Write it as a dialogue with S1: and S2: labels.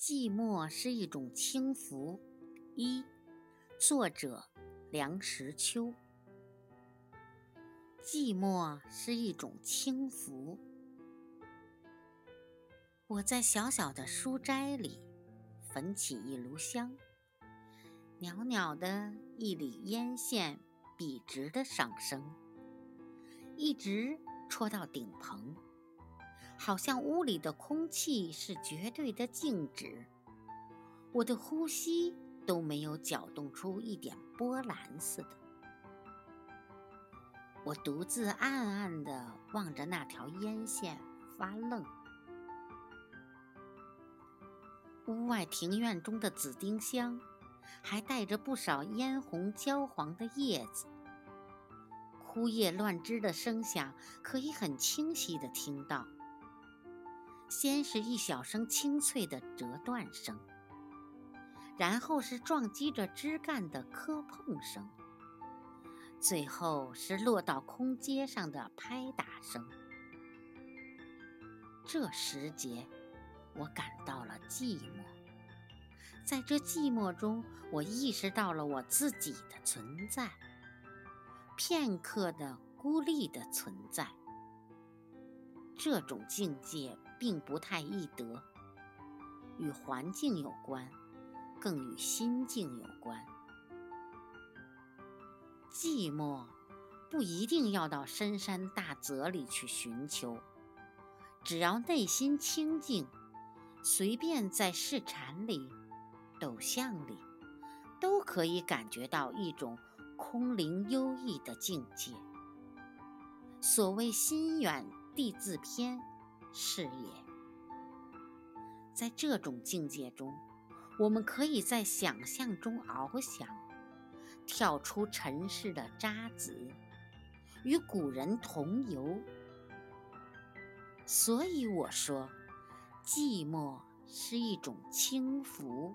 S1: 寂寞是一种轻浮。一，作者梁实秋。寂寞是一种轻浮。我在小小的书斋里焚起一炉香，袅袅的一缕烟线笔直的上升，一直戳到顶棚。好像屋里的空气是绝对的静止，我的呼吸都没有搅动出一点波澜似的。我独自暗暗地望着那条烟线发愣。屋外庭院中的紫丁香，还带着不少嫣红焦黄的叶子，枯叶乱枝的声响可以很清晰地听到。先是一小声清脆的折断声，然后是撞击着枝干的磕碰声，最后是落到空阶上的拍打声。这时节，我感到了寂寞，在这寂寞中，我意识到了我自己的存在，片刻的孤立的存在。这种境界。并不太易得，与环境有关，更与心境有关。寂寞不一定要到深山大泽里去寻求，只要内心清静，随便在市禅里、陡巷里，都可以感觉到一种空灵幽逸的境界。所谓心远地自偏。是也，在这种境界中，我们可以在想象中翱翔，跳出尘世的渣滓，与古人同游。所以我说，寂寞是一种轻浮。